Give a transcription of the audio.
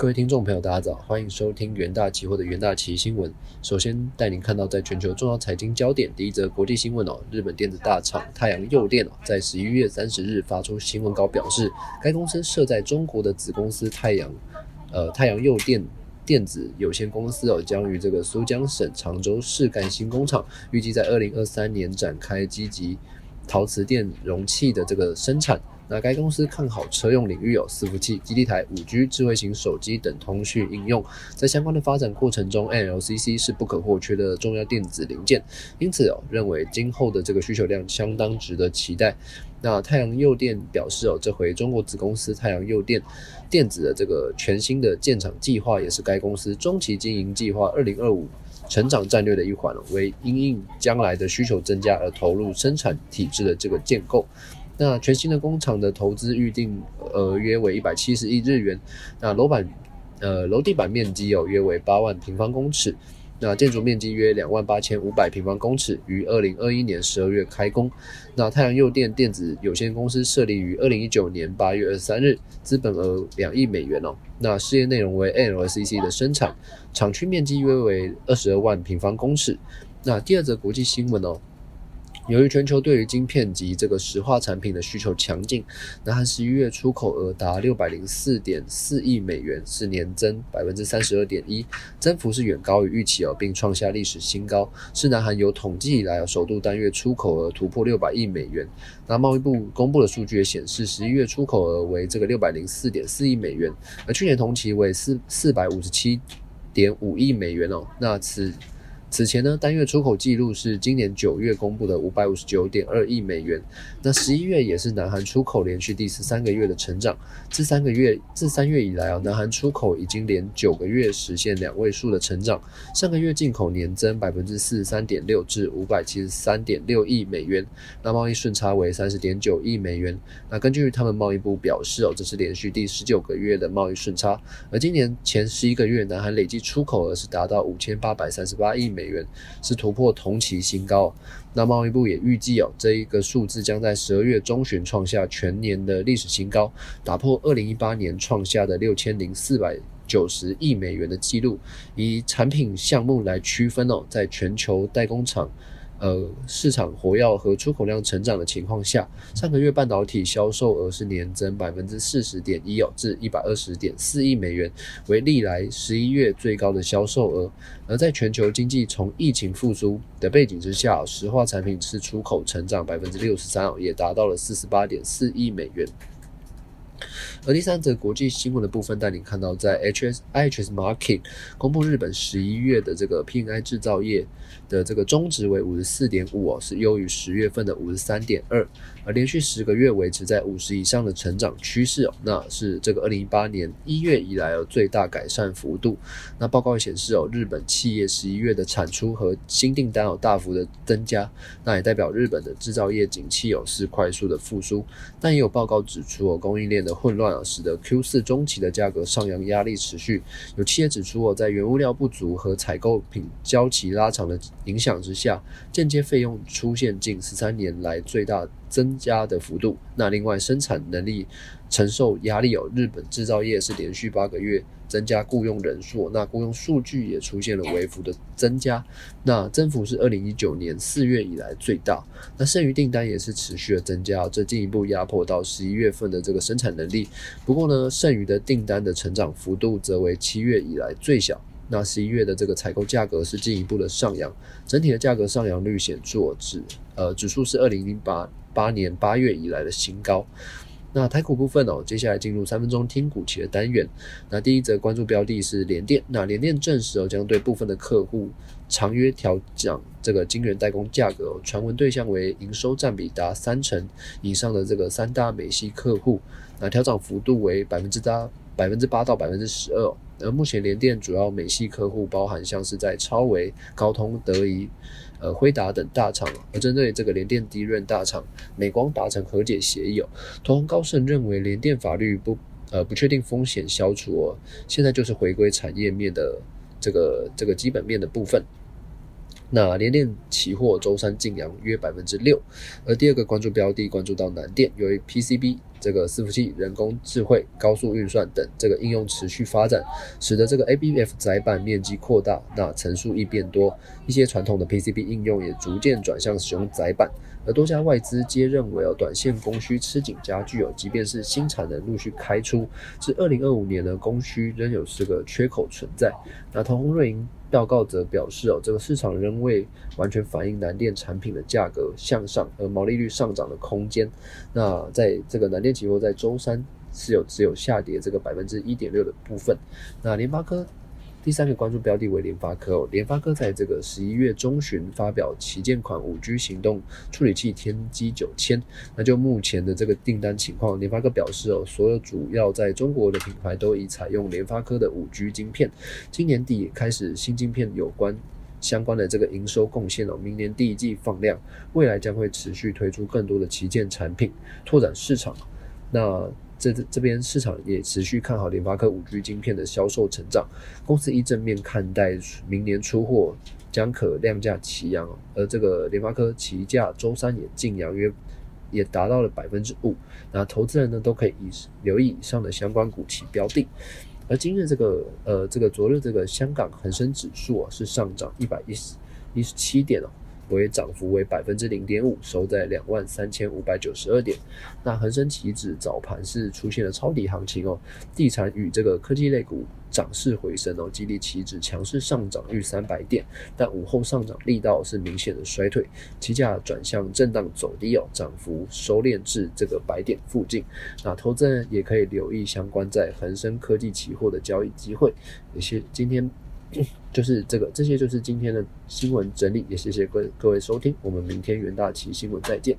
各位听众朋友，大家早，欢迎收听元大期货的元大期新闻。首先带您看到在全球重要财经焦点第一则国际新闻哦，日本电子大厂太阳诱电哦，在十一月三十日发出新闻稿表示，该公司设在中国的子公司太阳，呃太阳诱电电子有限公司哦，将于这个苏江省常州市盖新工厂，预计在二零二三年展开积极陶瓷电容器的这个生产。那该公司看好车用领域有伺服器、基地台、五 G、智慧型手机等通讯应用，在相关的发展过程中，NLCC 是不可或缺的重要电子零件，因此哦，认为今后的这个需求量相当值得期待。那太阳诱电表示哦，这回中国子公司太阳诱电电子的这个全新的建厂计划，也是该公司中期经营计划二零二五成长战略的一环，为因应将来的需求增加而投入生产体制的这个建构。那全新的工厂的投资预定额约为一百七十亿日元，那楼板呃楼地板面积有约为八万平方公尺，那建筑面积约两万八千五百平方公尺，于二零二一年十二月开工。那太阳诱电电子有限公司设立于二零一九年八月二十三日，资本额两亿美元哦。那事业内容为 NLCC 的生产，厂区面积约为二十二万平方公尺。那第二则国际新闻哦。由于全球对于晶片及这个石化产品的需求强劲，南韩十一月出口额达六百零四点四亿美元，是年增百分之三十二点一，增幅是远高于预期哦，并创下历史新高，是南韩有统计以来首度单月出口额突破六百亿美元。那贸易部公布的数据也显示，十一月出口额为这个六百零四点四亿美元，而去年同期为四四百五十七点五亿美元哦。那此此前呢，单月出口记录是今年九月公布的五百五十九点二亿美元。那十一月也是南韩出口连续第十三个月的成长。自三个月自三月以来啊，南韩出口已经连九个月实现两位数的成长。上个月进口年增百分之四十三点六，至五百七十三点六亿美元。那贸易顺差为三十点九亿美元。那根据他们贸易部表示哦，这是连续第十九个月的贸易顺差。而今年前十一个月，南韩累计出口额是达到五千八百三十八亿美元。美元是突破同期新高，那贸易部也预计哦，这一个数字将在十二月中旬创下全年的历史新高，打破二零一八年创下的六千零四百九十亿美元的记录。以产品项目来区分哦，在全球代工厂。呃，市场活跃和出口量成长的情况下，上个月半导体销售额是年增百分之四十点一哦，至一百二十点四亿美元，为历来十一月最高的销售额。而在全球经济从疫情复苏的背景之下，石化产品是出口成长百分之六十三哦，也达到了四十八点四亿美元。而第三则国际新闻的部分，带你看到在 H S I H S Market 公布日本十一月的这个 P N I 制造业的这个中值为五十四点五哦，是优于十月份的五十三点二，而连续十个月维持在五十以上的成长趋势哦，那是这个二零一八年一月以来哦最大改善幅度。那报告显示哦，日本企业十一月的产出和新订单有大幅的增加，那也代表日本的制造业景气有是快速的复苏。但也有报告指出哦，供应链的混乱啊。使得 Q 四中期的价格上扬压力持续。有企业指出，哦，在原物料不足和采购品交期拉长的影响之下，间接费用出现近十三年来最大增加的幅度。那另外，生产能力承受压力，有日本制造业是连续八个月。增加雇佣人数，那雇佣数据也出现了微幅的增加，那增幅是二零一九年四月以来最大。那剩余订单也是持续的增加，这进一步压迫到十一月份的这个生产能力。不过呢，剩余的订单的成长幅度则为七月以来最小。那十一月的这个采购价格是进一步的上扬，整体的价格上扬率显著，指呃指数是二零零八八年八月以来的新高。那台股部分哦，接下来进入三分钟听股期的单元。那第一则关注标的是联电。那联电证实哦，将对部分的客户长约调涨这个晶圆代工价格，传闻对象为营收占比达三成以上的这个三大美系客户。那调涨幅度为百分之八百分之八到百分之十二。而目前联电主要美系客户包含像是在超维、高通、德仪。呃，辉达等大厂，而针对这个联电低润大厂，美光达成和解协议哦。投行高盛认为联电法律不呃不确定风险消除哦，现在就是回归产业面的这个这个基本面的部分。那联电期货周三净阳约百分之六，而第二个关注标的关注到南电，由于 PCB 这个伺服器、人工智慧、高速运算等这个应用持续发展，使得这个 ABF 载板面积扩大，那层数亦变多。一些传统的 PCB 应用也逐渐转向使用载板，而多家外资皆认为哦，短线供需吃紧加剧哦，即便是新产能陆续开出，至二零二五年呢，供需仍有这个缺口存在。那同红瑞银报告则表示哦，这个市场仍未完全反映南电产品的价格向上，而毛利率上涨的空间。那在这个南电期货在周三是有只有下跌这个百分之一点六的部分。那联发科。第三个关注标的为联发科哦，联发科在这个十一月中旬发表旗舰款五 G 行动处理器天玑九千。那就目前的这个订单情况，联发科表示哦，所有主要在中国的品牌都已采用联发科的五 G 晶片。今年底开始新晶片有关相关的这个营收贡献哦，明年第一季放量，未来将会持续推出更多的旗舰产品，拓展市场。那。这这边市场也持续看好联发科五 G 晶片的销售成长，公司一正面看待明年出货将可量价齐扬，而这个联发科旗价周三也净扬约也达到了百分之五，那投资人呢都可以以留意以上的相关股期标的，而今日这个呃这个昨日这个香港恒生指数啊是上涨一百一十一十七点哦。回涨幅为百分之零点五，收在两万三千五百九十二点。那恒生期指早盘是出现了抄底行情哦，地产与这个科技类股涨势回升哦，激励期指强势上涨逾三百点，但午后上涨力道是明显的衰退，期价转向震荡走低哦，涨幅收敛至这个百点附近。那投资人也可以留意相关在恒生科技期货的交易机会，有些今天。就是这个，这些就是今天的新闻整理，也谢谢各各位收听，我们明天元大旗新闻再见。